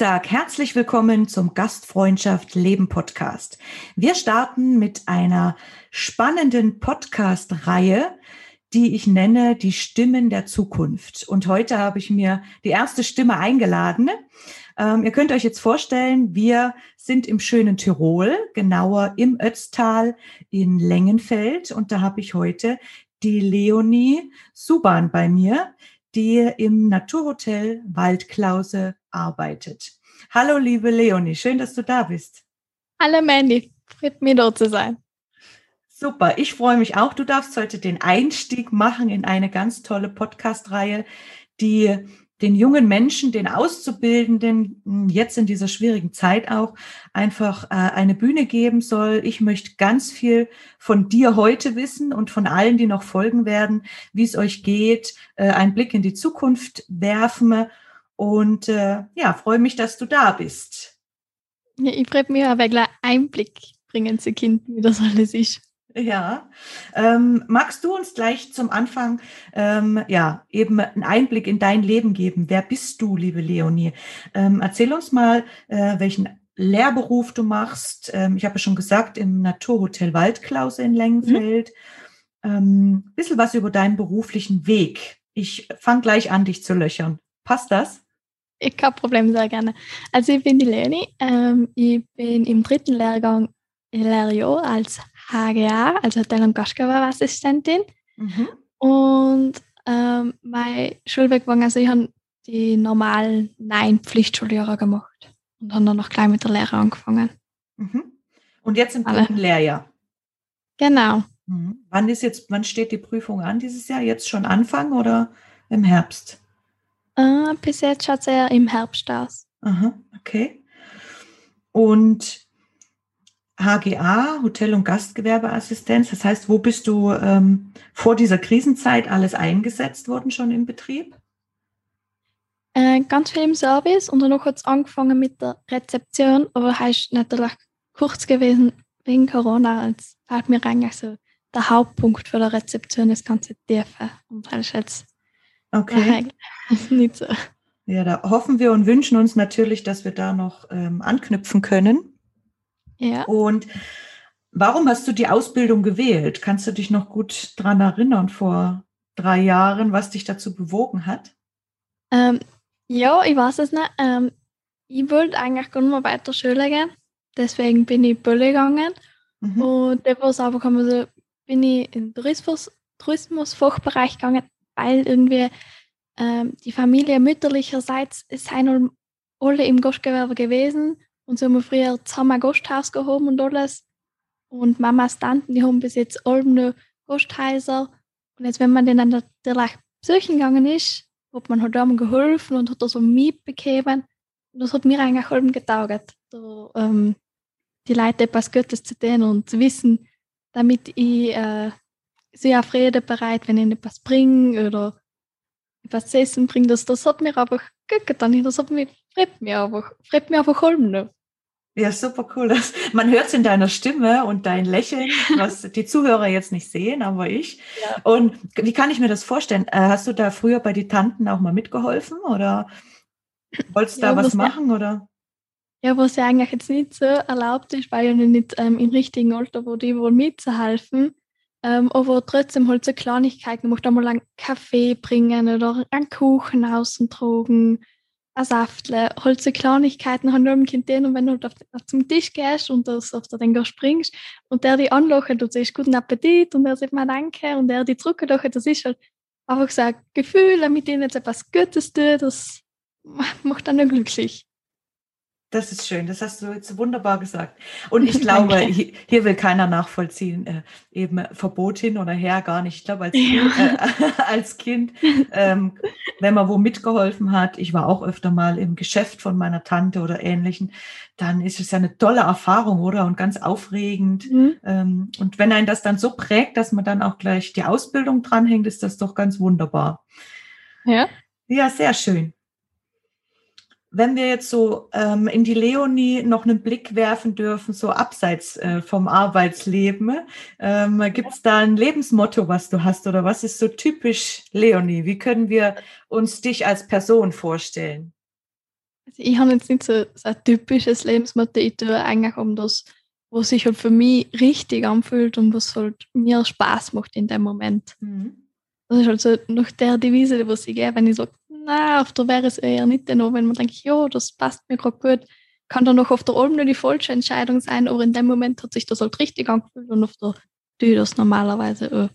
Sage herzlich willkommen zum Gastfreundschaft Leben Podcast. Wir starten mit einer spannenden Podcast-Reihe, die ich nenne die Stimmen der Zukunft. Und heute habe ich mir die erste Stimme eingeladen. Ähm, ihr könnt euch jetzt vorstellen, wir sind im schönen Tirol, genauer im Ötztal in Lengenfeld. Und da habe ich heute die Leonie Suban bei mir, die im Naturhotel Waldklause arbeitet. Hallo, liebe Leonie, schön, dass du da bist. Hallo, Mandy, freut mich dort zu sein. Super, ich freue mich auch. Du darfst heute den Einstieg machen in eine ganz tolle Podcast-Reihe, die den jungen Menschen, den Auszubildenden hm, jetzt in dieser schwierigen Zeit auch einfach äh, eine Bühne geben soll. Ich möchte ganz viel von dir heute wissen und von allen, die noch folgen werden, wie es euch geht, äh, einen Blick in die Zukunft werfen und äh, ja, freue mich, dass du da bist. Ja, ich freue mich aber gleich Einblick bringen zu Kind, wie das alles ist. Ja, ähm, magst du uns gleich zum Anfang ähm, ja eben einen Einblick in dein Leben geben? Wer bist du, liebe Leonie? Ähm, erzähl uns mal, äh, welchen Lehrberuf du machst. Ähm, ich habe ja schon gesagt, im Naturhotel Waldklause in Lengenfeld. Mhm. Ähm, bisschen was über deinen beruflichen Weg. Ich fange gleich an, dich zu löchern. Passt das? Kein Problem, sehr gerne. Also ich bin die Leonie. Ähm, ich bin im dritten Lehrgang Lehrjahr als HGA, also Hotel- und Gastgeberassistentin. Mhm. Und ähm, mein Schulweg war, also ich habe die normalen nein Pflichtschuljahre gemacht und habe dann noch gleich mit der Lehre angefangen. Mhm. Und jetzt im dritten Lehrjahr? Genau. Mhm. Wann ist jetzt, wann steht die Prüfung an dieses Jahr? Jetzt schon Anfang oder im Herbst? Äh, bis jetzt schaut es eher im Herbst aus. Aha, okay. Und HGA, Hotel- und Gastgewerbeassistenz. Das heißt, wo bist du ähm, vor dieser Krisenzeit alles eingesetzt worden schon im Betrieb? Äh, ganz viel im Service und dann noch kurz angefangen mit der Rezeption, aber heißt natürlich kurz gewesen wegen Corona. Jetzt fällt mir eigentlich so der Hauptpunkt für der Rezeption das ganze Tiefe und das ist jetzt okay. Ja, da hoffen wir und wünschen uns natürlich, dass wir da noch ähm, anknüpfen können. Ja. Und warum hast du die Ausbildung gewählt? Kannst du dich noch gut daran erinnern vor drei Jahren, was dich dazu bewogen hat? Ähm, ja, ich weiß es nicht. Ähm, ich wollte eigentlich gar nicht mehr weiter Schule gehen. Deswegen bin ich Bölle gegangen. Mhm. Und da war es einfach so, bin ich in den Tourismus, Tourismusfachbereich gegangen, weil irgendwie ähm, die Familie mütterlicherseits sind alle im Gastgewerbe gewesen und so haben wir früher zusammen ein Gasthaus gehoben und alles. Und Mamas Tanten, die haben bis jetzt alle noch Gasthäuser. Und jetzt, wenn man denen natürlich besuchen gegangen ist, hat man halt auch geholfen und hat da so Miet bekommen. Und das hat mir eigentlich allem getaugt, da, ähm, die Leute etwas Gutes zu tun und zu wissen, damit ich äh, sehr Freude bereit, wenn ich etwas bringe oder etwas zu essen bringe. Das, das hat mir einfach gut getan. Das hat mich, freut mich einfach, freut mich einfach allem noch. Ja, super cool. Das, man hört es in deiner Stimme und dein Lächeln, was die Zuhörer jetzt nicht sehen, aber ich. Ja. Und wie kann ich mir das vorstellen? Äh, hast du da früher bei den Tanten auch mal mitgeholfen oder wolltest du ja, da was machen? Ja, oder? Ja, was ja eigentlich jetzt nicht so erlaubt ist, weil ich nicht ähm, im richtigen Alter wo die wohl mitzuhelfen. Ähm, aber trotzdem halt so Kleinigkeiten, ich möchte einmal einen Kaffee bringen oder einen Kuchen außen tragen ein Saftle, halt so Kleinigkeiten haben nur im Kind und wenn du halt auf, zum Tisch gehst und das auf den springst und der die anlachen, du sagst guten Appetit und er sagt mal Danke und der die zurücklachen, das ist halt einfach so ein Gefühl, mit denen jetzt etwas Gutes tut, das macht dann nur glücklich. Das ist schön, das hast du jetzt wunderbar gesagt. Und ich glaube, hier, hier, will keiner nachvollziehen, äh, eben Verbot hin oder her, gar nicht. Ich glaube, als Kind, äh, als kind ähm, wenn man wo mitgeholfen hat, ich war auch öfter mal im Geschäft von meiner Tante oder ähnlichen, dann ist es ja eine tolle Erfahrung, oder? Und ganz aufregend. Mhm. Ähm, und wenn einen das dann so prägt, dass man dann auch gleich die Ausbildung dranhängt, ist das doch ganz wunderbar. Ja. Ja, sehr schön. Wenn wir jetzt so ähm, in die Leonie noch einen Blick werfen dürfen, so abseits äh, vom Arbeitsleben, ähm, gibt es da ein Lebensmotto, was du hast oder was ist so typisch Leonie? Wie können wir uns dich als Person vorstellen? Also ich habe jetzt nicht so, so ein typisches Lebensmotto, ich tue eigentlich um das, was sich halt für mich richtig anfühlt und was halt mir Spaß macht in dem Moment. Mhm. Das ist halt so nach der Devise, was ich gehe, wenn ich sage, na, auf der wäre es eher nicht noch, wenn man denkt, ja, das passt mir gerade gut, kann dann noch auf der Alm nur die falsche Entscheidung sein, aber in dem Moment hat sich das halt richtig angefühlt und auf der Tür das normalerweise auch.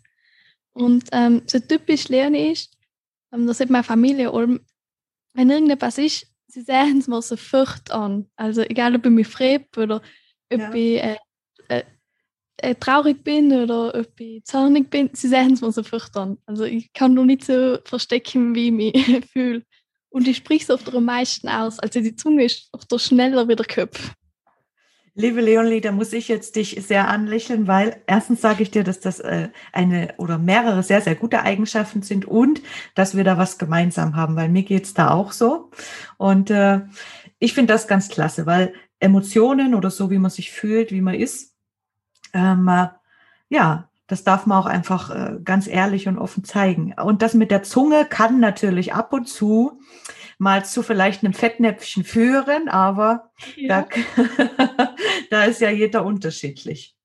Und ähm, so typisch Leonie ist, ähm, das sieht meine Familie Alm, wenn irgendetwas ist, sie sehen es mir sofort an. Also egal, ob ich mich frebe oder ob ja. ich äh, äh, traurig bin oder ob ich zornig bin, sie sehen es mir sofort an. Also ich kann nur nicht so verstecken, wie ich mich fühle. Und ich spreche es oft am meisten aus. Also die Zunge ist oft schneller wie der Kopf. Liebe Leonie, da muss ich jetzt dich sehr anlächeln, weil erstens sage ich dir, dass das äh, eine oder mehrere sehr, sehr gute Eigenschaften sind und dass wir da was gemeinsam haben, weil mir geht's da auch so. Und äh, ich finde das ganz klasse, weil Emotionen oder so, wie man sich fühlt, wie man ist, ähm, äh, ja, das darf man auch einfach äh, ganz ehrlich und offen zeigen. Und das mit der Zunge kann natürlich ab und zu mal zu vielleicht einem Fettnäpfchen führen, aber ja. da, da ist ja jeder unterschiedlich.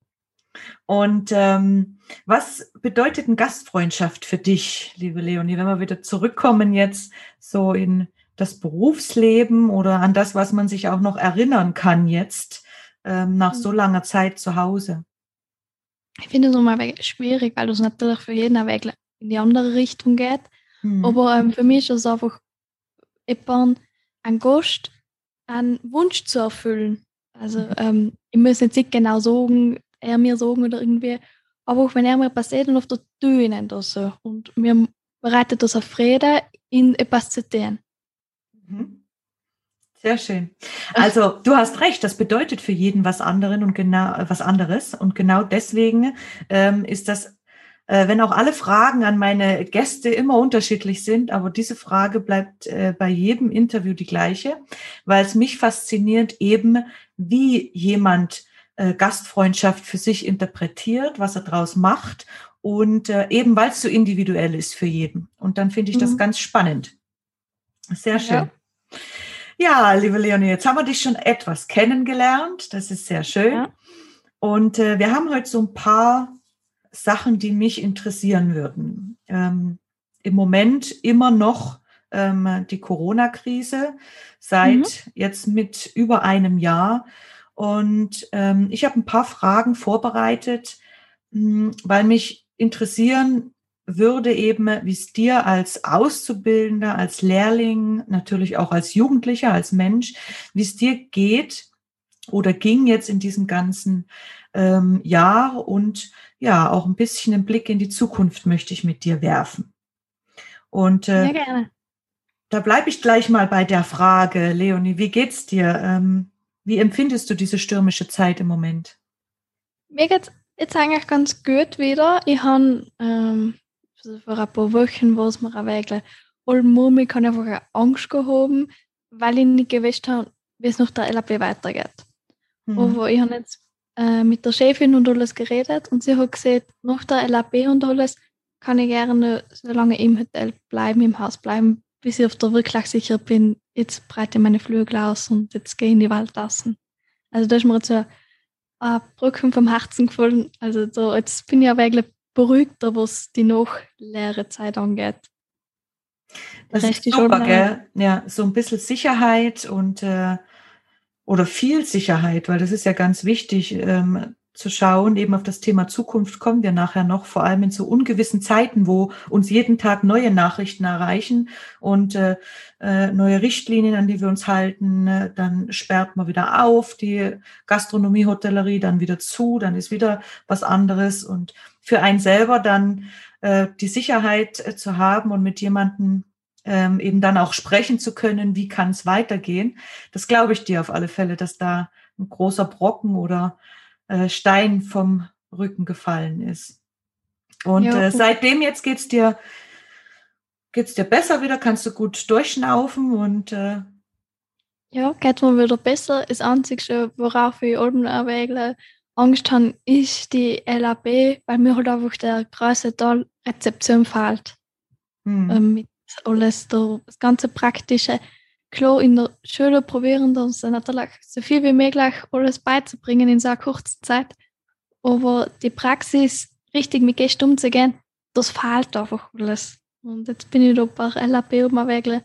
Und ähm, was bedeutet eine Gastfreundschaft für dich, liebe Leonie, wenn wir wieder zurückkommen jetzt so in das Berufsleben oder an das, was man sich auch noch erinnern kann jetzt ähm, nach so mhm. langer Zeit zu Hause? Ich finde es immer schwierig, weil es natürlich für jeden Weg in die andere Richtung geht. Mhm. Aber ähm, für mich ist es einfach jemand, ein Gast, einen Wunsch zu erfüllen. Also mhm. ähm, ich muss jetzt nicht genau sagen, er mir sagen oder irgendwie, aber auch wenn er mir passiert, dann auf der Tür ihn das so. Und mir bereitet das auf Freude, in etwas zu tun. Mhm. Sehr schön. Also du hast recht, das bedeutet für jeden was anderen und genau was anderes. Und genau deswegen ähm, ist das, äh, wenn auch alle Fragen an meine Gäste immer unterschiedlich sind, aber diese Frage bleibt äh, bei jedem Interview die gleiche, weil es mich fasziniert eben, wie jemand äh, Gastfreundschaft für sich interpretiert, was er daraus macht und äh, eben weil es so individuell ist für jeden. Und dann finde ich das mhm. ganz spannend. Sehr schön. Ja. Ja, liebe Leonie, jetzt haben wir dich schon etwas kennengelernt. Das ist sehr schön. Ja. Und äh, wir haben heute so ein paar Sachen, die mich interessieren würden. Ähm, Im Moment immer noch ähm, die Corona-Krise seit mhm. jetzt mit über einem Jahr. Und ähm, ich habe ein paar Fragen vorbereitet, mh, hm, weil mich interessieren, würde eben, wie es dir als Auszubildender, als Lehrling, natürlich auch als Jugendlicher, als Mensch, wie es dir geht oder ging jetzt in diesem ganzen ähm, Jahr und ja, auch ein bisschen einen Blick in die Zukunft möchte ich mit dir werfen. Und äh, da bleibe ich gleich mal bei der Frage, Leonie, wie geht's dir? Ähm, wie empfindest du diese stürmische Zeit im Moment? Mir geht's jetzt eigentlich ganz gut wieder. Ich habe ähm, also vor ein paar Wochen war es mir auch wirklich allmurmig, kann einfach eine Angst gehoben, weil ich nicht gewusst habe, wie es nach der LAP weitergeht. Mhm. Aber ich habe jetzt äh, mit der Chefin und alles geredet und sie hat gesagt, nach der LAP und alles kann ich gerne so lange im Hotel bleiben, im Haus bleiben, bis ich auf der wirklich sicher bin, jetzt breite ich meine Flügel aus und jetzt gehe ich in die Waldtassen. Also da ist mir jetzt so eine Brücke vom Herzen gefallen. Also da, jetzt bin ich ja wirklich beruhigter, was die noch leere Zeit angeht. Das ist super, gell? Ja, so ein bisschen Sicherheit und äh, oder viel Sicherheit, weil das ist ja ganz wichtig. Ähm, zu schauen, eben auf das Thema Zukunft kommen wir nachher noch, vor allem in so ungewissen Zeiten, wo uns jeden Tag neue Nachrichten erreichen und äh, äh, neue Richtlinien, an die wir uns halten. Äh, dann sperrt man wieder auf, die Gastronomie, Hotellerie dann wieder zu, dann ist wieder was anderes. Und für einen selber dann äh, die Sicherheit äh, zu haben und mit jemandem ähm, eben dann auch sprechen zu können, wie kann es weitergehen. Das glaube ich dir auf alle Fälle, dass da ein großer Brocken oder äh, Stein vom Rücken gefallen ist. Und ja, äh, seitdem jetzt geht's dir geht's dir besser wieder, kannst du gut durchschnaufen und äh, ja, geht mir wieder besser. Das Einzige, worauf ich oben erwägle, Angst habe, ist die LAB, weil mir halt einfach der große Teil Rezeption fehlt. Hm. Ähm, mit alles, das ganze Praktische klar in der Schule probieren uns natürlich so viel wie möglich alles beizubringen in so einer kurzen Zeit. Aber die Praxis richtig mit Gästen umzugehen, das fehlt einfach alles. Und jetzt bin ich da bei LAP um Weg. Äh,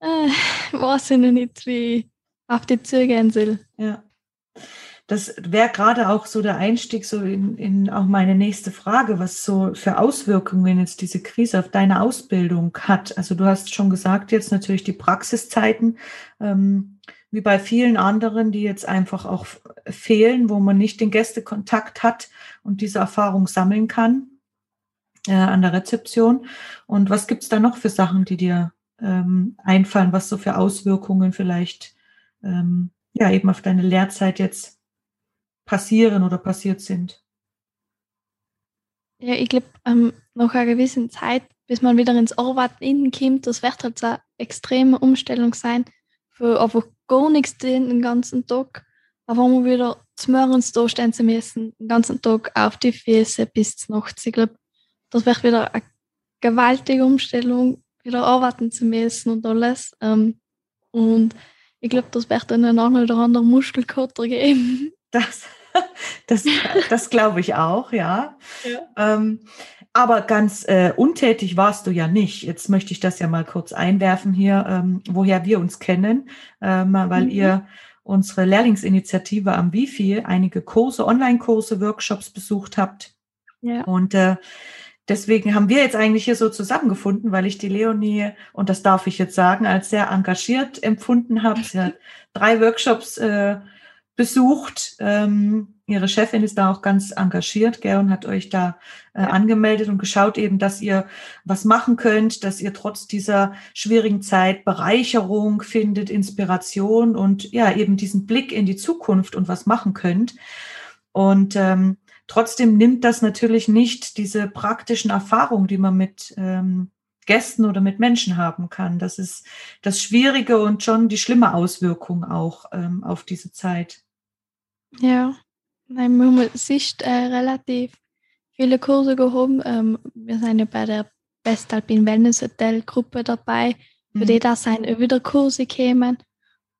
weiß ich noch nicht, wie ich auf die zugehen soll. Ja das wäre gerade auch so der Einstieg so in, in auch meine nächste Frage, was so für Auswirkungen jetzt diese Krise auf deine Ausbildung hat. Also du hast schon gesagt, jetzt natürlich die Praxiszeiten, ähm, wie bei vielen anderen, die jetzt einfach auch fehlen, wo man nicht den Gästekontakt hat und diese Erfahrung sammeln kann äh, an der Rezeption. Und was gibt's da noch für Sachen, die dir ähm, einfallen, was so für Auswirkungen vielleicht ähm, ja eben auf deine Lehrzeit jetzt passieren oder passiert sind? Ja, ich glaube, ähm, nach einer gewissen Zeit, bis man wieder ins Arbeiten kommt, das wird halt so eine extreme Umstellung sein, für einfach gar nichts den ganzen Tag. Aber wenn wir wieder zum Morgens da stehen zu müssen, den ganzen Tag auf die Füße bis zur Nacht. Ich glaube, das wird wieder eine gewaltige Umstellung, wieder arbeiten zu müssen und alles. Ähm, und ich glaube, das wird dann einen oder anderen Muskelkater geben. Das, das, das glaube ich auch, ja. ja. Ähm, aber ganz äh, untätig warst du ja nicht. Jetzt möchte ich das ja mal kurz einwerfen hier, ähm, woher wir uns kennen, ähm, weil mhm. ihr unsere Lehrlingsinitiative am Wifi einige Kurse, Online-Kurse, Workshops besucht habt. Ja. Und äh, deswegen haben wir jetzt eigentlich hier so zusammengefunden, weil ich die Leonie, und das darf ich jetzt sagen, als sehr engagiert empfunden habe. Sie hat drei Workshops äh, besucht. Ähm, ihre Chefin ist da auch ganz engagiert, gell, und hat euch da äh, angemeldet und geschaut eben, dass ihr was machen könnt, dass ihr trotz dieser schwierigen Zeit Bereicherung findet, Inspiration und ja, eben diesen Blick in die Zukunft und was machen könnt. Und ähm, trotzdem nimmt das natürlich nicht diese praktischen Erfahrungen, die man mit ähm, Gästen oder mit Menschen haben kann. Das ist das Schwierige und schon die schlimme Auswirkung auch ähm, auf diese Zeit. Ja, nein, wir haben sicht äh, relativ viele Kurse gehoben. Ähm, wir sind ja bei der Best Alpine Wellness Hotel Gruppe dabei, für mhm. die da sind wieder Kurse kämen.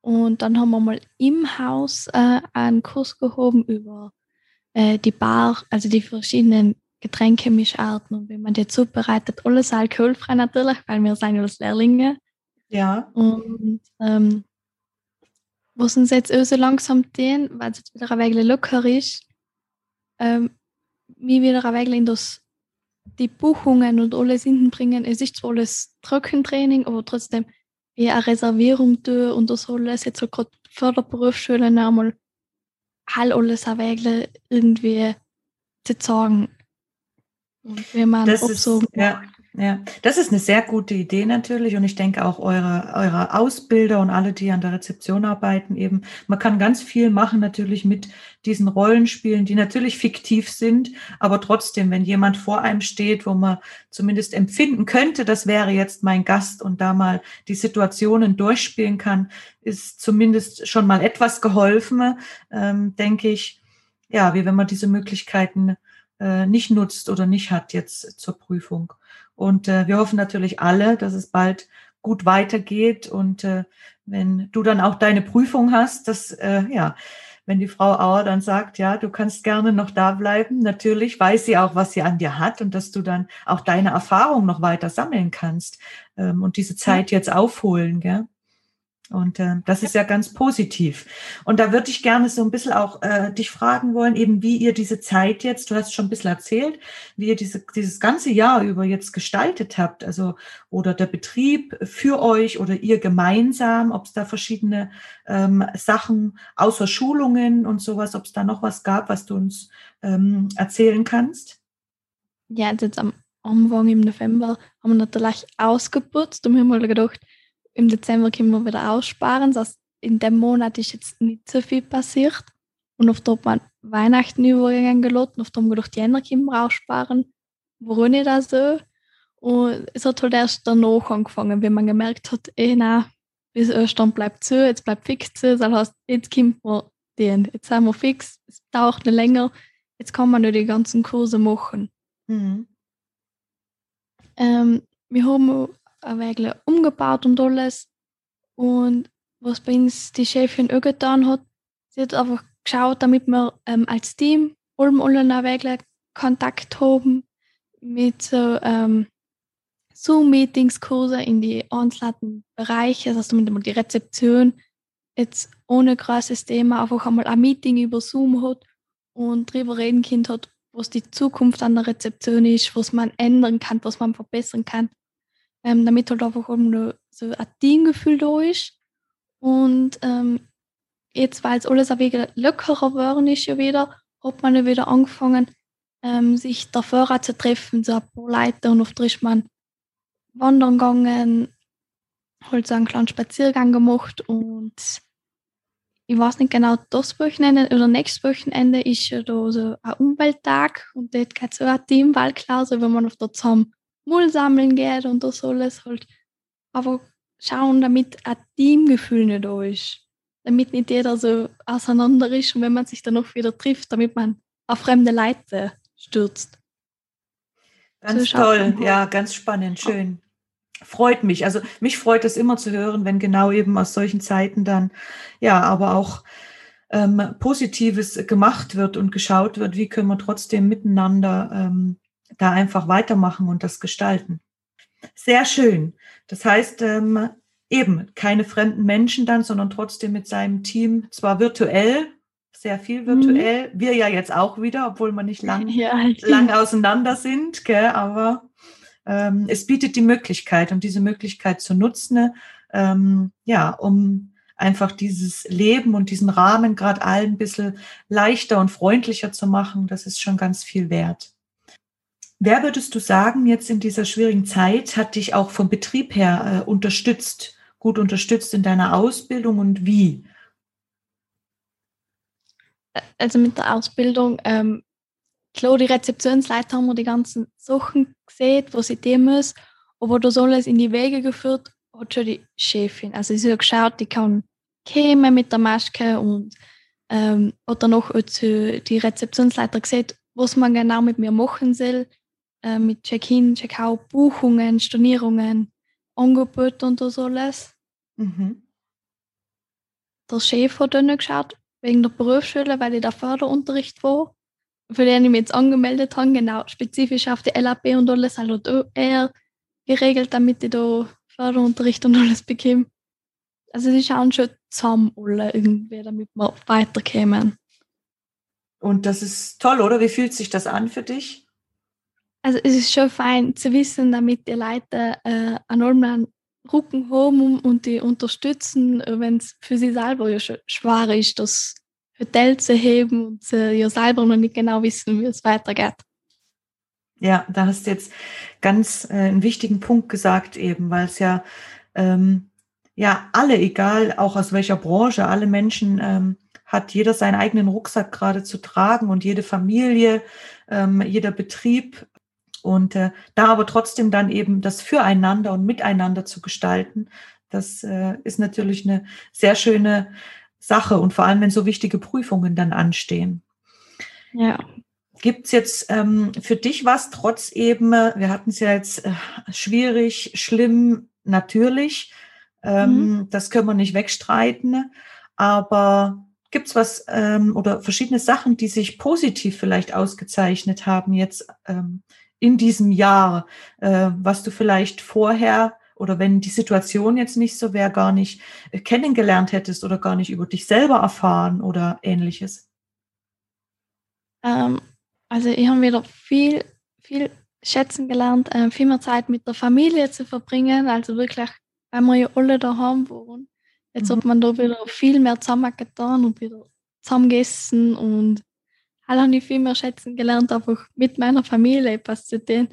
Und dann haben wir mal im Haus äh, einen Kurs gehoben über äh, die Bar, also die verschiedenen Getränkemischarten und wie man die zubereitet. Alles alkoholfrei natürlich, weil wir sind ja als Lehrlinge. Ja. Und ähm, was uns jetzt auch so langsam tun, weil es jetzt wieder ein wenig locker ist, ähm, mir wieder ein wenig in das, die Buchungen und alles hinten bringen. Es ist zwar alles Trockentraining, aber trotzdem wie eine Reservierung tun und das alles jetzt so gerade Förderberufsschulen einmal halt alles ein wenig irgendwie zu sagen. Und wie man das ist, ja. Ja, das ist eine sehr gute Idee natürlich und ich denke auch eure, eure Ausbilder und alle, die an der Rezeption arbeiten, eben, man kann ganz viel machen natürlich mit diesen Rollenspielen, die natürlich fiktiv sind, aber trotzdem, wenn jemand vor einem steht, wo man zumindest empfinden könnte, das wäre jetzt mein Gast und da mal die Situationen durchspielen kann, ist zumindest schon mal etwas geholfen, ähm, denke ich, ja, wie wenn man diese Möglichkeiten nicht nutzt oder nicht hat jetzt zur Prüfung. Und äh, wir hoffen natürlich alle, dass es bald gut weitergeht. Und äh, wenn du dann auch deine Prüfung hast, dass, äh, ja, wenn die Frau Auer dann sagt, ja, du kannst gerne noch da bleiben, natürlich weiß sie auch, was sie an dir hat und dass du dann auch deine Erfahrung noch weiter sammeln kannst ähm, und diese Zeit jetzt aufholen, gell? Und äh, das ist ja ganz positiv. Und da würde ich gerne so ein bisschen auch äh, dich fragen wollen, eben wie ihr diese Zeit jetzt, du hast schon ein bisschen erzählt, wie ihr diese, dieses ganze Jahr über jetzt gestaltet habt, also oder der Betrieb für euch oder ihr gemeinsam, ob es da verschiedene ähm, Sachen außer Schulungen und sowas, ob es da noch was gab, was du uns ähm, erzählen kannst. Ja, jetzt am Anfang im November haben wir natürlich ausgeputzt und wir haben mal gedacht, im Dezember können wir wieder aussparen. Das in dem Monat ist jetzt nicht so viel passiert. Und auf der man Weihnachten übergegangen gelassen, auf dem gedacht, Jänner können wir aussparen. Warum nicht das so? Und es hat halt erst danach angefangen, wenn man gemerkt hat, eh nein, bis Ostern bleibt zu, jetzt bleibt fix zu, das heißt, jetzt kommt man den, jetzt sind wir fix, es dauert nicht länger, jetzt kann man nur die ganzen Kurse machen. Mhm. Ähm, wir haben ein wenig umgebaut und alles. Und was bei uns die Chefin auch getan hat, sie hat einfach geschaut, damit wir ähm, als Team allem allen ein wenig Kontakt haben mit so ähm, Zoom-Meetings, Kurse in die einzelnen Bereiche, das heißt damit die Rezeption jetzt ohne großes Thema einfach einmal ein Meeting über Zoom hat und darüber reden kann was die Zukunft an der Rezeption ist, was man ändern kann, was man verbessern kann ähm, damit halt einfach nur so ein Teamgefühl da ist. Und ähm, jetzt, weil es alles ein wenig lockerer geworden ist, ja wieder, hat man ja wieder angefangen, ähm, sich dafür zu treffen, so ein paar Leute. Und oft ist man wandern gegangen, halt so einen kleinen Spaziergang gemacht und ich weiß nicht genau, das Wochenende oder nächstes Wochenende ist ja da so ein Umwelttag und dort geht so ein Teamwahlklausel, wenn man auf der zusammen Müll sammeln geht und das alles halt aber schauen, damit ein Teamgefühl nicht da ist. Damit nicht jeder so auseinander ist und wenn man sich dann noch wieder trifft, damit man auf fremde Leute stürzt. Ganz so toll, ja, ganz spannend, schön. Freut mich. Also mich freut es immer zu hören, wenn genau eben aus solchen Zeiten dann, ja, aber auch ähm, Positives gemacht wird und geschaut wird, wie können wir trotzdem miteinander ähm, da einfach weitermachen und das gestalten. Sehr schön. Das heißt, ähm, eben keine fremden Menschen dann, sondern trotzdem mit seinem Team, zwar virtuell, sehr viel virtuell, mhm. wir ja jetzt auch wieder, obwohl wir nicht lang, ja, lang auseinander sind, gell, aber ähm, es bietet die Möglichkeit und diese Möglichkeit zu nutzen, ähm, ja, um einfach dieses Leben und diesen Rahmen gerade allen ein bisschen leichter und freundlicher zu machen, das ist schon ganz viel wert. Wer würdest du sagen, jetzt in dieser schwierigen Zeit hat dich auch vom Betrieb her äh, unterstützt, gut unterstützt in deiner Ausbildung und wie? Also mit der Ausbildung, ähm, klar, die Rezeptionsleiter haben wir die ganzen Sachen gesehen, was sie tun muss, aber das alles in die Wege geführt hat schon die Chefin. Also sie hat geschaut, die kann kämen mit der Maske und ähm, hat dann auch die Rezeptionsleiter gesehen, was man genau mit mir machen soll äh, mit Check-in, Check-out, Buchungen, Stornierungen, Angebote und das alles. Mhm. Der Chef hat dann geschaut, wegen der Berufsschule, weil ich da Förderunterricht war, für den ich mich jetzt angemeldet habe, genau, spezifisch auf die LAP und alles, hat er geregelt, damit ich da Förderunterricht und alles bekomme. Also sie schauen schon zusammen alle irgendwie, damit wir weiterkommen. Und das ist toll, oder? Wie fühlt sich das an für dich? Also es ist schon fein zu wissen, damit die Leute äh, einen normalen Rücken haben und die unterstützen, äh, wenn es für sie selber ja schwer ist, das Hotel zu heben und sie ja selber noch nicht genau wissen, wie es weitergeht. Ja, da hast du jetzt ganz äh, einen wichtigen Punkt gesagt eben, weil es ja ähm, ja alle, egal auch aus welcher Branche, alle Menschen ähm, hat jeder seinen eigenen Rucksack gerade zu tragen und jede Familie, ähm, jeder Betrieb und äh, da aber trotzdem dann eben das Füreinander und Miteinander zu gestalten, das äh, ist natürlich eine sehr schöne Sache und vor allem, wenn so wichtige Prüfungen dann anstehen. Ja. Gibt es jetzt ähm, für dich was, trotz eben, äh, wir hatten es ja jetzt äh, schwierig, schlimm, natürlich, ähm, mhm. das können wir nicht wegstreiten, aber gibt es was ähm, oder verschiedene Sachen, die sich positiv vielleicht ausgezeichnet haben jetzt ähm, in diesem Jahr, äh, was du vielleicht vorher oder wenn die Situation jetzt nicht so wäre, gar nicht äh, kennengelernt hättest oder gar nicht über dich selber erfahren oder ähnliches? Ähm, also ich habe wieder viel, viel schätzen gelernt, äh, viel mehr Zeit mit der Familie zu verbringen. Also wirklich, weil wir ja alle daheim waren. Jetzt mhm. hat man da wieder viel mehr zusammen getan und wieder zusammen gegessen und alle habe ich viel mehr schätzen gelernt, einfach mit meiner Familie etwas zu tun.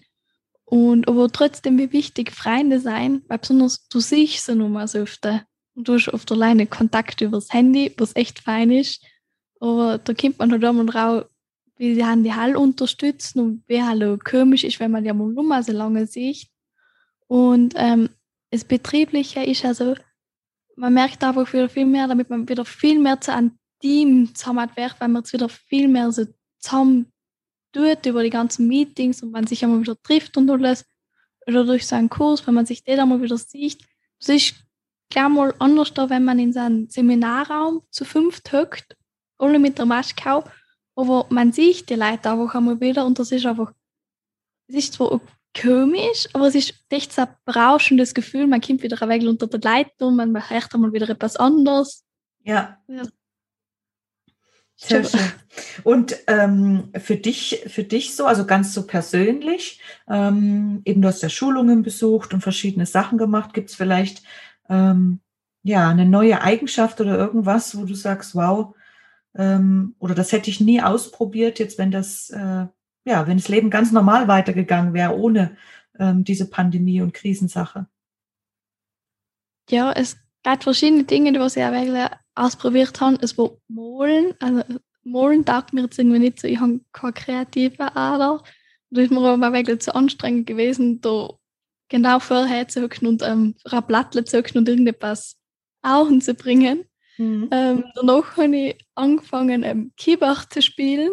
Und aber trotzdem, wie wichtig Freunde sein, weil besonders du siehst sie nun mal so öfter. Und du hast oft alleine Kontakt übers Handy, was echt fein ist. Aber da kommt man halt auch mal raus, wie sie haben die Hall unterstützen und wie halt komisch ist, wenn man die mal nur so lange sieht. Und ähm, das Betriebliche ist also, man merkt einfach wieder viel mehr, damit man wieder viel mehr zu einem Team zusammen wird, weil man es wieder viel mehr so zusammen tut über die ganzen Meetings und man sich einmal wieder trifft und alles. Oder durch so einen Kurs, wenn man sich den einmal wieder sieht. Es ist klar mal anders da, wenn man in so einem Seminarraum zu fünft hockt, alle mit der Maske auf, aber man sieht die Leute einfach einmal wieder und das ist einfach, es ist zwar komisch, aber es ist echt so ein berauschendes Gefühl, man kommt wieder weg unter der Leitung, man hört einmal wieder etwas anderes. Ja. ja. Sehr schön. Und ähm, für dich, für dich so, also ganz so persönlich, ähm, eben du hast ja Schulungen besucht und verschiedene Sachen gemacht. Gibt es vielleicht ähm, ja eine neue Eigenschaft oder irgendwas, wo du sagst, wow, ähm, oder das hätte ich nie ausprobiert, jetzt wenn das, äh, ja, wenn das Leben ganz normal weitergegangen wäre, ohne ähm, diese Pandemie und Krisensache? Ja, es gibt verschiedene Dinge, die ich auch ausprobiert habe. Es war Molen. Also Molen taugt mir jetzt irgendwie nicht so. Ich habe keine kreative Ader. Da ist mir aber wirklich zu anstrengend gewesen, da genau vorher zu hocken und ähm, ein Blatt zu hocken und irgendetwas Augen zu bringen. Mhm. Ähm, danach habe ich angefangen, ähm, Keyboard zu spielen.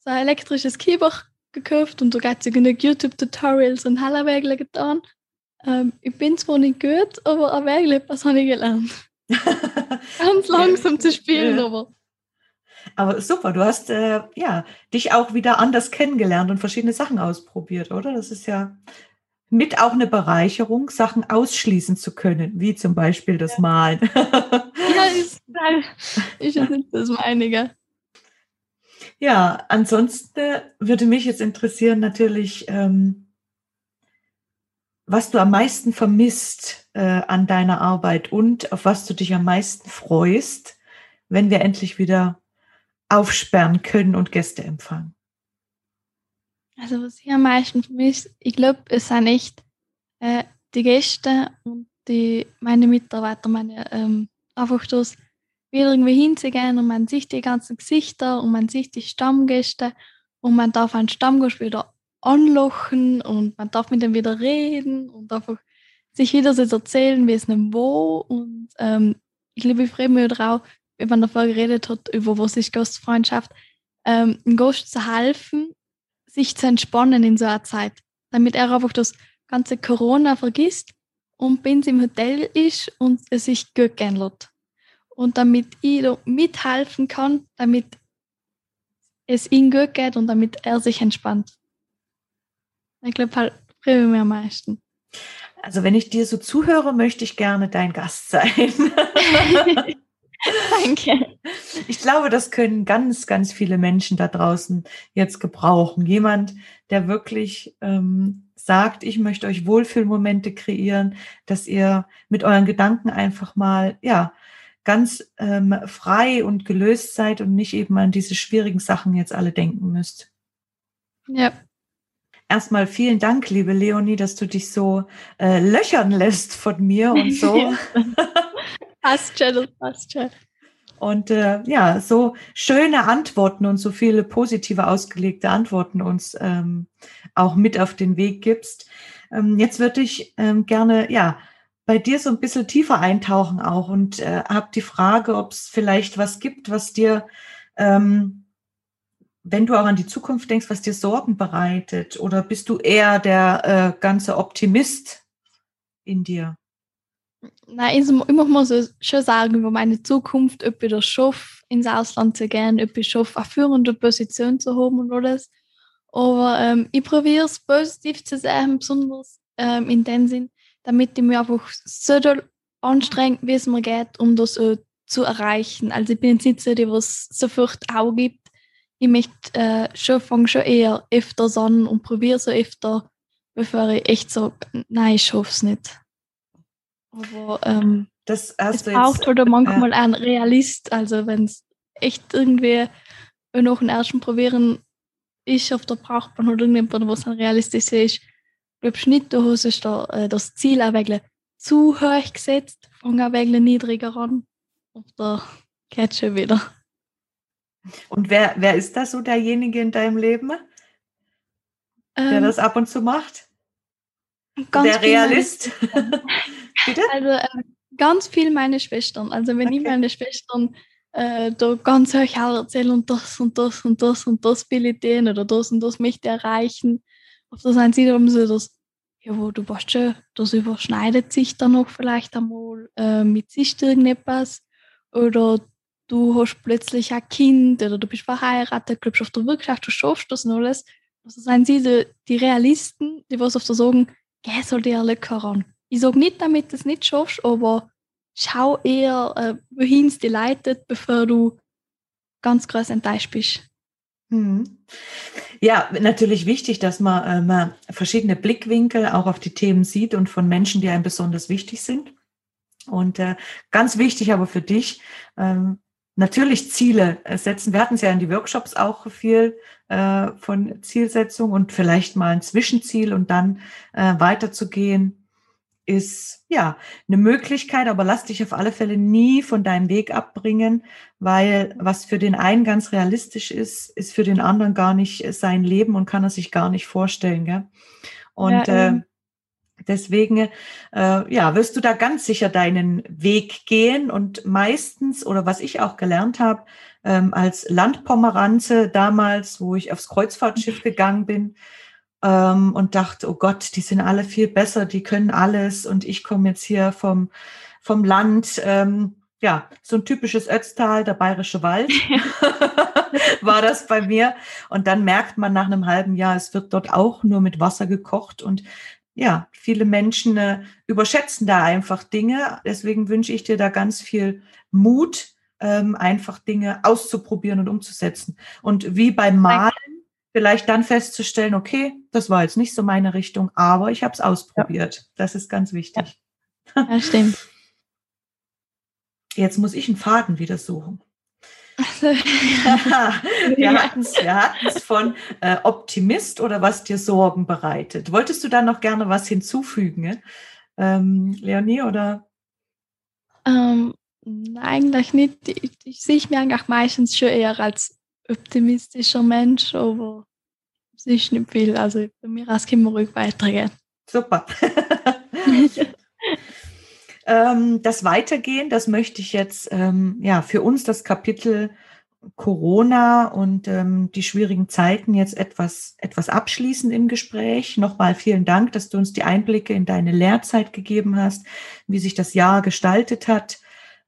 So ein elektrisches Keyboard gekauft und da gibt es genug YouTube-Tutorials und Hellerwägler getan. Ähm, ich bin zwar nicht gut, aber ein etwas habe ich gelernt. Ganz langsam zu spielen, ja. aber. Aber super, du hast äh, ja dich auch wieder anders kennengelernt und verschiedene Sachen ausprobiert, oder? Das ist ja mit auch eine Bereicherung, Sachen ausschließen zu können, wie zum Beispiel das ja. Malen. ja, ist, ich ist das meinige. Ja, ansonsten würde mich jetzt interessieren natürlich, ähm, was du am meisten vermisst äh, an deiner Arbeit und auf was du dich am meisten freust, wenn wir endlich wieder aufsperren können und Gäste empfangen. Also was ich am meisten vermisse, ich glaube, es sind echt äh, die Gäste und die, meine Mitarbeiter, meine ähm, einfach das wieder irgendwie hinzugehen und man sieht die ganzen Gesichter und man sieht die Stammgäste und man darf einen Stammgast wieder anlochen und man darf mit dem wieder reden und einfach sich wieder so erzählen, wie es einem wo. Und ähm, ich liebe freue mich darauf, wie man davor geredet hat, über was ist Gastfreundschaft, ähm, einem Gast zu helfen, sich zu entspannen in so einer Zeit, damit er einfach das ganze Corona vergisst und wenn es im Hotel ist und es sich gut gehen lässt. Und damit ich da mithelfen kann, damit es ihm gut geht und damit er sich entspannt. Ich glaube, halt mich am meisten. Also wenn ich dir so zuhöre, möchte ich gerne dein Gast sein. Danke. Ich glaube, das können ganz, ganz viele Menschen da draußen jetzt gebrauchen. Jemand, der wirklich ähm, sagt, ich möchte euch Wohlfühlmomente kreieren, dass ihr mit euren Gedanken einfach mal, ja, ganz ähm, frei und gelöst seid und nicht eben an diese schwierigen Sachen jetzt alle denken müsst. Ja, Erstmal vielen Dank, liebe Leonie, dass du dich so äh, löchern lässt von mir und so. passt schon, passt schon. Und äh, ja, so schöne Antworten und so viele positive ausgelegte Antworten uns ähm, auch mit auf den Weg gibst. Ähm, jetzt würde ich ähm, gerne, ja, bei dir so ein bisschen tiefer eintauchen auch und äh, habe die Frage, ob es vielleicht was gibt, was dir ähm, wenn du auch an die Zukunft denkst, was dir Sorgen bereitet? Oder bist du eher der äh, ganze Optimist in dir? Nein, ich, ich muss so schon sagen über meine Zukunft, ob ich das schaffe, ins Ausland zu gehen, ob ich schaffe, eine führende Position zu haben und alles. Aber ähm, ich probiere es positiv zu sehen, besonders ähm, in dem Sinn, damit ich mich einfach so anstrengen, wie es mir geht, um das äh, zu erreichen. Also ich bin jetzt nicht so die, was sofort gibt. Ich möchte äh, schon, schon eher öfter an und probiere so öfter, bevor ich echt sage, nein, ich schaffe es nicht. Aber ähm, das es braucht halt manchmal ja. einen Realist. Also wenn es echt irgendwie noch einen ersten probieren ist, auf der braucht man halt irgendjemand, was dann realistisch ist. Glaubst nicht, du hast da, äh, das Ziel auch wirklich zu hoch gesetzt, fang auch wirklich niedriger an. Da geht schon wieder. Und wer, wer ist da so derjenige in deinem Leben, ähm, der das ab und zu macht? der Realist? Bitte? Also äh, ganz viel meine Schwestern. Also wenn okay. ich meine Schwestern äh, da ganz hoch erzähle und das und das und das und das will ich denen oder das und das möchte ich erreichen, auf das ein sie darum so, dass ja, wo du weißt schon, das überschneidet sich dann noch vielleicht einmal äh, mit sich irgendetwas oder du hast plötzlich ein Kind oder du bist verheiratet, glaubst auf der Wirtschaft, du schaffst das und alles. Also sind sie die, die Realisten, die was auf der sagen, geh soll dir lecker ran. Ich sage nicht, damit du es nicht schaffst, aber schau eher, äh, wohin es dir leitet, bevor du ganz groß enttäuscht bist. Mhm. Ja, natürlich wichtig, dass man äh, verschiedene Blickwinkel auch auf die Themen sieht und von Menschen, die einem besonders wichtig sind. Und äh, ganz wichtig aber für dich, ähm, natürlich Ziele setzen. Wir hatten es ja in die Workshops auch viel äh, von Zielsetzung und vielleicht mal ein Zwischenziel und dann äh, weiterzugehen ist ja eine Möglichkeit, aber lass dich auf alle Fälle nie von deinem Weg abbringen, weil was für den einen ganz realistisch ist, ist für den anderen gar nicht sein Leben und kann er sich gar nicht vorstellen. Gell? Und ja, äh, deswegen, äh, ja, wirst du da ganz sicher deinen Weg gehen und meistens, oder was ich auch gelernt habe, ähm, als Landpomeranze damals, wo ich aufs Kreuzfahrtschiff gegangen bin, ähm, und dachte, oh Gott, die sind alle viel besser, die können alles und ich komme jetzt hier vom, vom Land. Ähm, ja, so ein typisches Ötztal, der bayerische Wald, war das bei mir. Und dann merkt man nach einem halben Jahr, es wird dort auch nur mit Wasser gekocht und ja, viele Menschen äh, überschätzen da einfach Dinge. Deswegen wünsche ich dir da ganz viel Mut, ähm, einfach Dinge auszuprobieren und umzusetzen. Und wie beim Malen, vielleicht dann festzustellen, okay, das war jetzt nicht so meine Richtung, aber ich habe es ausprobiert. Ja. Das ist ganz wichtig. Ja. ja, stimmt. Jetzt muss ich einen Faden wieder suchen. wir hatten es von äh, Optimist oder was dir Sorgen bereitet. Wolltest du da noch gerne was hinzufügen, ähm, Leonie, oder? Ähm, eigentlich nicht. Ich, ich sehe mich eigentlich meistens schon eher als optimistischer Mensch, aber es ist nicht viel. Also bei mir aus können wir ruhig weitergehen. Super. ähm, das Weitergehen, das möchte ich jetzt ähm, ja für uns das Kapitel Corona und ähm, die schwierigen Zeiten jetzt etwas, etwas abschließen im Gespräch. Nochmal vielen Dank, dass du uns die Einblicke in deine Lehrzeit gegeben hast, wie sich das Jahr gestaltet hat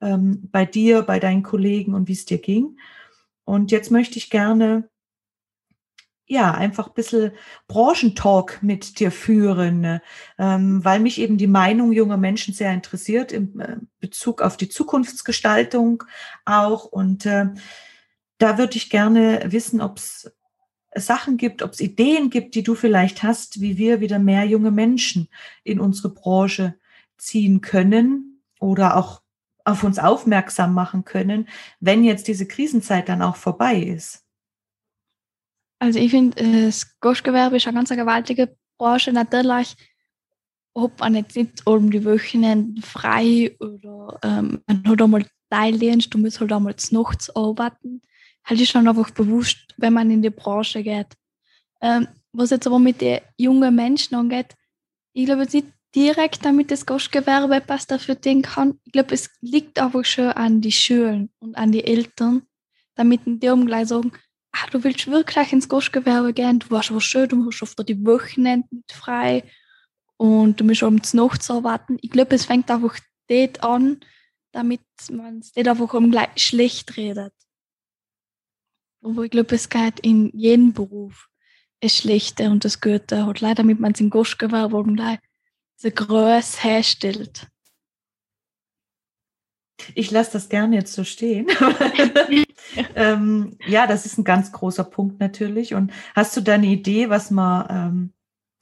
ähm, bei dir, bei deinen Kollegen und wie es dir ging. Und jetzt möchte ich gerne ja, einfach ein bisschen Branchentalk mit dir führen, ähm, weil mich eben die Meinung junger Menschen sehr interessiert im äh, Bezug auf die Zukunftsgestaltung auch. Und äh, da würde ich gerne wissen, ob es Sachen gibt, ob es Ideen gibt, die du vielleicht hast, wie wir wieder mehr junge Menschen in unsere Branche ziehen können oder auch auf uns aufmerksam machen können, wenn jetzt diese Krisenzeit dann auch vorbei ist? Also ich finde, äh, das Gastgewerbe ist eine ganz gewaltige Branche. Natürlich ob man jetzt nicht um die Wochenende frei oder ähm, man hat einmal Teildienst, du musst halt einmal nachts arbeiten. Halt ist schon einfach bewusst, wenn man in die Branche geht. Ähm, was jetzt aber mit den jungen Menschen angeht, ich glaube jetzt nicht, direkt damit das Gastgewerbe etwas dafür tun kann. Ich glaube, es liegt einfach schon an die Schulen und an die Eltern, damit die um gleich sagen, ah, du willst wirklich ins Gastgewerbe gehen, du warst was schön, du hast oft die Wochenende nicht frei und du musst um die Nacht arbeiten. Ich glaube, es fängt einfach dort an, damit man es nicht einfach um gleich schlecht redet. Aber ich glaube, es geht in jedem Beruf das Schlechte und das Gute. Und leider, damit man es im Gastgewerbe gleich diese Größe herstellt. Ich lasse das gerne jetzt so stehen. ähm, ja, das ist ein ganz großer Punkt natürlich. Und hast du da eine Idee, was man, ähm,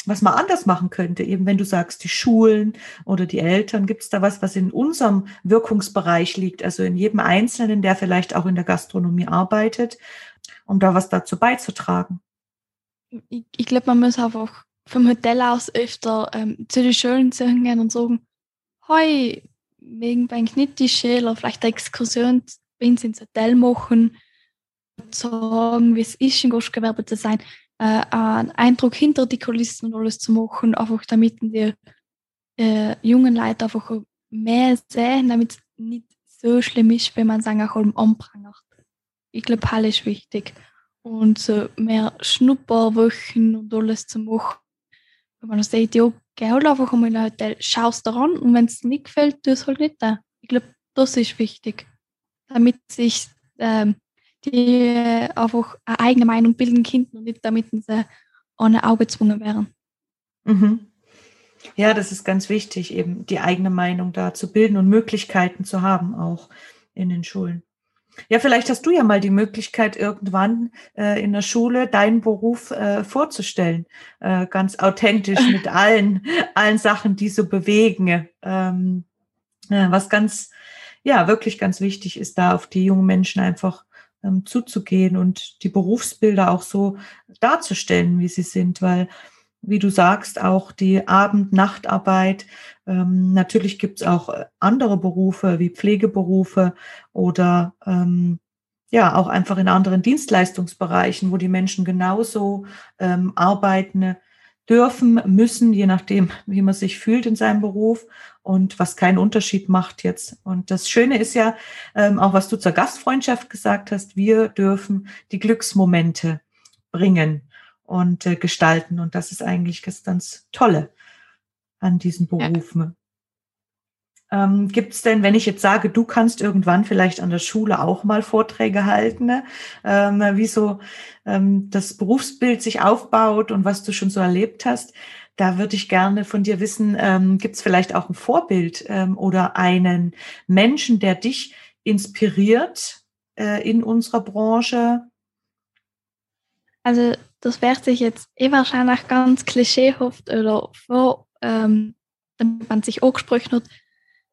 was man anders machen könnte? Eben wenn du sagst, die Schulen oder die Eltern, gibt es da was, was in unserem Wirkungsbereich liegt? Also in jedem Einzelnen, der vielleicht auch in der Gastronomie arbeitet, um da was dazu beizutragen? Ich, ich glaube, man muss einfach vom Hotel aus öfter ähm, zu den Schulen gehen und sagen, hey, wegen beim Schnitttischel vielleicht eine Exkursion ins Hotel machen, sagen, wie es ist, im Gastgewerbe zu sein, äh, einen Eindruck hinter die Kulissen und alles zu machen, einfach damit die äh, jungen Leute einfach mehr sehen, damit es nicht so schlimm ist, wenn man es auch anprangert. Ich glaube, alles ist wichtig. Und so mehr Schnupperwochen und alles zu machen. Wenn man sagt, ja, geh halt einfach einmal in ein Hotel, schaust daran und wenn es nicht gefällt, tu es halt nicht da. Ich glaube, das ist wichtig, damit sich ähm, die einfach eine eigene Meinung bilden können und nicht damit sie ein Auge gezwungen werden. Mhm. Ja, das ist ganz wichtig, eben die eigene Meinung da zu bilden und Möglichkeiten zu haben, auch in den Schulen. Ja, vielleicht hast du ja mal die Möglichkeit, irgendwann äh, in der Schule deinen Beruf äh, vorzustellen, äh, ganz authentisch mit allen, allen Sachen, die so bewegen. Ähm, was ganz, ja, wirklich ganz wichtig ist, da auf die jungen Menschen einfach ähm, zuzugehen und die Berufsbilder auch so darzustellen, wie sie sind, weil wie du sagst, auch die Abend-Nachtarbeit. Ähm, natürlich gibt es auch äh, andere Berufe wie Pflegeberufe oder ähm, ja auch einfach in anderen Dienstleistungsbereichen, wo die Menschen genauso ähm, arbeiten dürfen, müssen, je nachdem, wie man sich fühlt in seinem Beruf und was keinen Unterschied macht jetzt. Und das Schöne ist ja, ähm, auch was du zur Gastfreundschaft gesagt hast, wir dürfen die Glücksmomente bringen und äh, gestalten. Und das ist eigentlich das ganz Tolle an diesen Berufen. Ja. Ähm, Gibt es denn, wenn ich jetzt sage, du kannst irgendwann vielleicht an der Schule auch mal Vorträge halten, ne? ähm, wie so ähm, das Berufsbild sich aufbaut und was du schon so erlebt hast, da würde ich gerne von dir wissen, ähm, gibt es vielleicht auch ein Vorbild ähm, oder einen Menschen, der dich inspiriert äh, in unserer Branche? Also das wäre sich jetzt eh wahrscheinlich ganz klischeehaft oder vor, ähm, damit man sich angesprochen hat.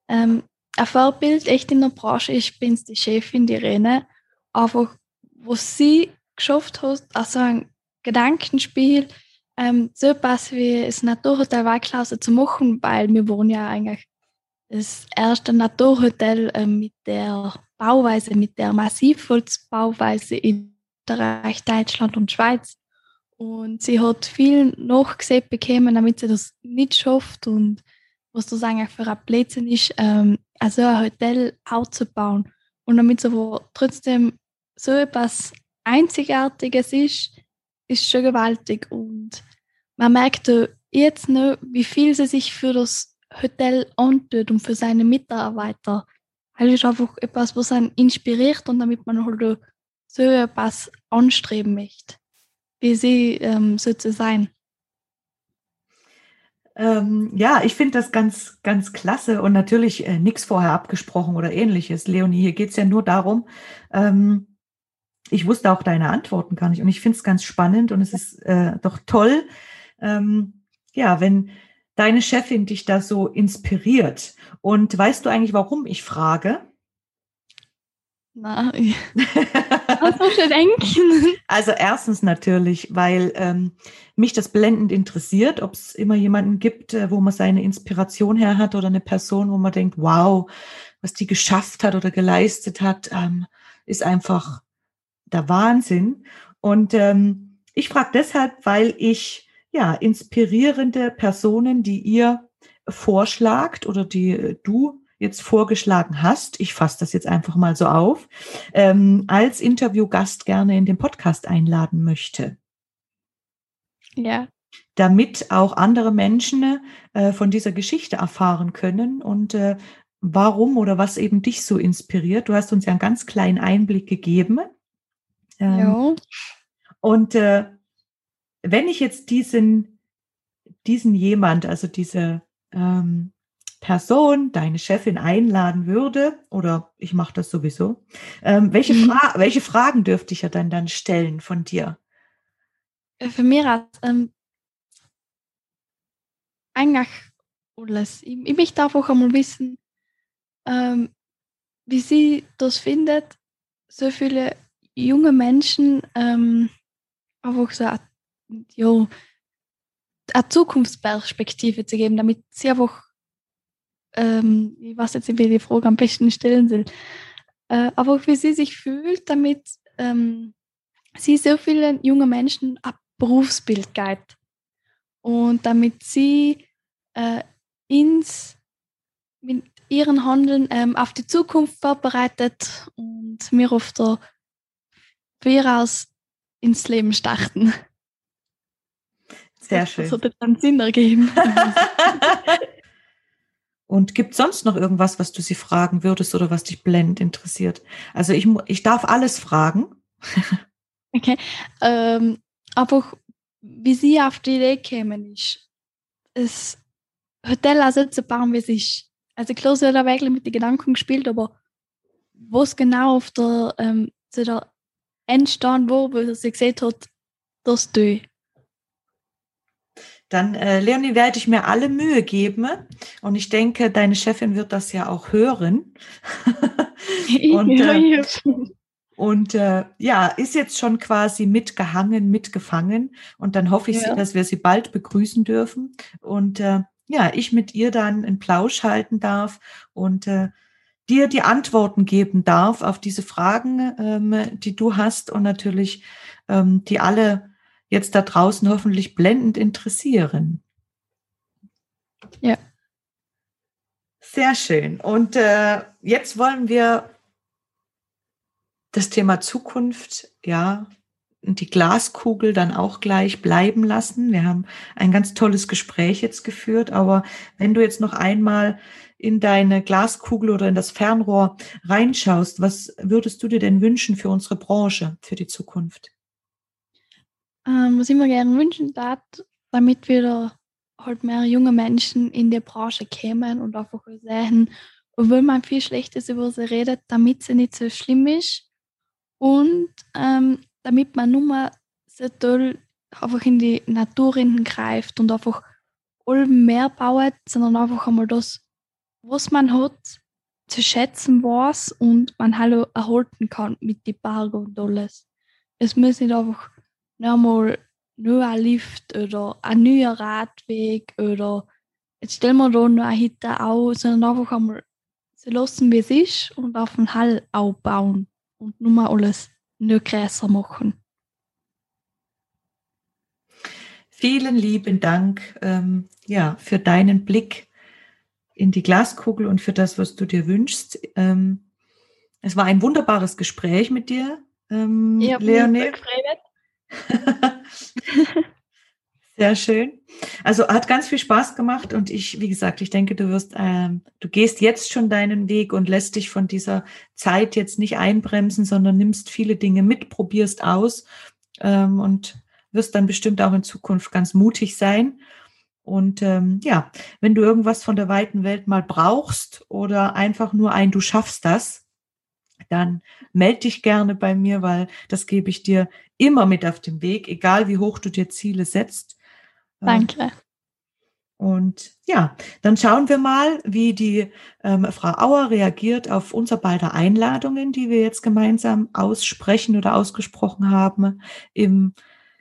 Ähm, ein Vorbild echt in der Branche ich bin die Chefin, die Rene, einfach, wo sie geschafft hat, also ein Gedankenspiel, ähm, so etwas wie das Naturhotel Weiklause zu machen, weil wir wohnen ja eigentlich das erste Naturhotel äh, mit der Bauweise, mit der Massivholzbauweise in Österreich, Deutschland und Schweiz. Und sie hat viel nachgesehen bekommen, damit sie das nicht schafft und was das eigentlich für ein Plätzchen ist, ähm, also ein Hotel aufzubauen. Und damit es aber trotzdem so etwas Einzigartiges ist, ist schon gewaltig. Und man merkt jetzt noch, wie viel sie sich für das Hotel antut und für seine Mitarbeiter. Das ist einfach etwas, was einen inspiriert und damit man halt so etwas anstreben möchte wie sie ähm, so zu sein. Ähm, ja, ich finde das ganz, ganz klasse und natürlich äh, nichts vorher abgesprochen oder ähnliches. Leonie, hier geht es ja nur darum, ähm, ich wusste auch deine Antworten gar nicht und ich finde es ganz spannend und es ist äh, doch toll, ähm, ja, wenn deine Chefin dich da so inspiriert. Und weißt du eigentlich, warum ich frage? Na, was muss ich denken? Also erstens natürlich, weil ähm, mich das blendend interessiert, ob es immer jemanden gibt, äh, wo man seine Inspiration her hat oder eine Person, wo man denkt, wow, was die geschafft hat oder geleistet hat, ähm, ist einfach der Wahnsinn. Und ähm, ich frage deshalb, weil ich ja inspirierende Personen, die ihr vorschlagt oder die äh, du jetzt vorgeschlagen hast, ich fasse das jetzt einfach mal so auf, ähm, als Interviewgast gerne in den Podcast einladen möchte. Ja. Damit auch andere Menschen äh, von dieser Geschichte erfahren können und äh, warum oder was eben dich so inspiriert. Du hast uns ja einen ganz kleinen Einblick gegeben. Ähm, ja. Und äh, wenn ich jetzt diesen, diesen jemand, also diese ähm, Person, deine Chefin einladen würde, oder ich mache das sowieso, ähm, welche, mhm. Fra welche Fragen dürfte ich ja dann, dann stellen von dir? Äh, für mich ähm, eigentlich alles. Ich, ich möchte einfach einmal wissen, ähm, wie sie das findet, so viele junge Menschen ähm, einfach so ja, eine Zukunftsperspektive zu geben, damit sie einfach, ähm, ich weiß jetzt nicht, wie die Frage am besten stellen soll, äh, aber wie sie sich fühlt, damit ähm, sie so vielen jungen Menschen ein Berufsbild gibt und damit sie äh, ins, mit ihren Handeln ähm, auf die Zukunft vorbereitet und mir auf der Voraus ins Leben starten. Sehr schön. Das wird dann Sinn ergeben. Und gibt sonst noch irgendwas, was du sie fragen würdest oder was dich blendend interessiert? Also ich, ich darf alles fragen. okay. Ähm, aber wie sie auf die Idee kämen, ist, das Hotel auch so zu bauen, wie ist. Also klar, sie hat wirklich mit den Gedanken gespielt, aber was genau auf der, ähm, zu der Endstand war, wo sie gesehen hat, das tue ich. Dann, äh, Leonie, werde ich mir alle Mühe geben. Und ich denke, deine Chefin wird das ja auch hören. und äh, und äh, ja, ist jetzt schon quasi mitgehangen, mitgefangen. Und dann hoffe ich, ja. dass wir sie bald begrüßen dürfen. Und äh, ja, ich mit ihr dann einen Plausch halten darf und äh, dir die Antworten geben darf auf diese Fragen, ähm, die du hast und natürlich ähm, die alle jetzt da draußen hoffentlich blendend interessieren. Ja. Sehr schön. Und äh, jetzt wollen wir das Thema Zukunft, ja, und die Glaskugel dann auch gleich bleiben lassen. Wir haben ein ganz tolles Gespräch jetzt geführt, aber wenn du jetzt noch einmal in deine Glaskugel oder in das Fernrohr reinschaust, was würdest du dir denn wünschen für unsere Branche, für die Zukunft? Ähm, was ich mir gerne wünschen darf, damit wieder halt mehr junge Menschen in die Branche kämen und einfach sehen, obwohl man viel Schlechtes über sie redet, damit sie nicht so schlimm ist. Und ähm, damit man nur so toll einfach in die Natur greift und einfach allem mehr baut, sondern einfach einmal das, was man hat, zu schätzen weiß und man hallo erhalten kann mit die Berge und alles. Es muss nicht einfach nochmal nur ein Lift oder ein neuer Radweg oder jetzt stellen wir da noch eine Hütte auf, sondern einfach einmal so lassen, wie es ist und auf den Hall aufbauen und nur mal alles nur größer machen. Vielen lieben Dank ähm, ja, für deinen Blick in die Glaskugel und für das, was du dir wünschst. Ähm, es war ein wunderbares Gespräch mit dir, ähm, ich Leonie. Sehr schön. Also hat ganz viel Spaß gemacht und ich, wie gesagt, ich denke, du wirst, ähm, du gehst jetzt schon deinen Weg und lässt dich von dieser Zeit jetzt nicht einbremsen, sondern nimmst viele Dinge mit, probierst aus ähm, und wirst dann bestimmt auch in Zukunft ganz mutig sein. Und ähm, ja, wenn du irgendwas von der weiten Welt mal brauchst oder einfach nur ein, du schaffst das, dann melde dich gerne bei mir, weil das gebe ich dir immer mit auf dem Weg, egal wie hoch du dir Ziele setzt. Danke. Und ja, dann schauen wir mal, wie die ähm, Frau Auer reagiert auf unser beider Einladungen, die wir jetzt gemeinsam aussprechen oder ausgesprochen haben im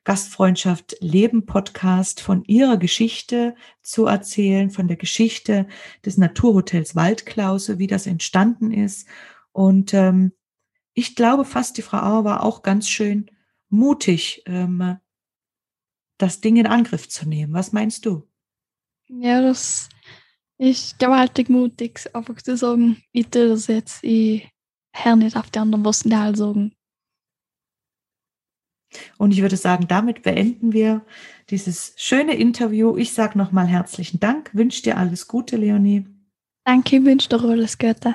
Gastfreundschaft Leben Podcast von ihrer Geschichte zu erzählen, von der Geschichte des Naturhotels Waldklause, wie das entstanden ist. Und ähm, ich glaube fast, die Frau Auer war auch ganz schön mutig, ähm, das Ding in Angriff zu nehmen. Was meinst du? Ja, das ist gewaltig mutig, einfach zu sagen, ich tue das jetzt, ich höre nicht auf die anderen, was die halt sagen. Und ich würde sagen, damit beenden wir dieses schöne Interview. Ich sage nochmal herzlichen Dank, wünsche dir alles Gute, Leonie. Danke, ich wünsche dir alles Gute.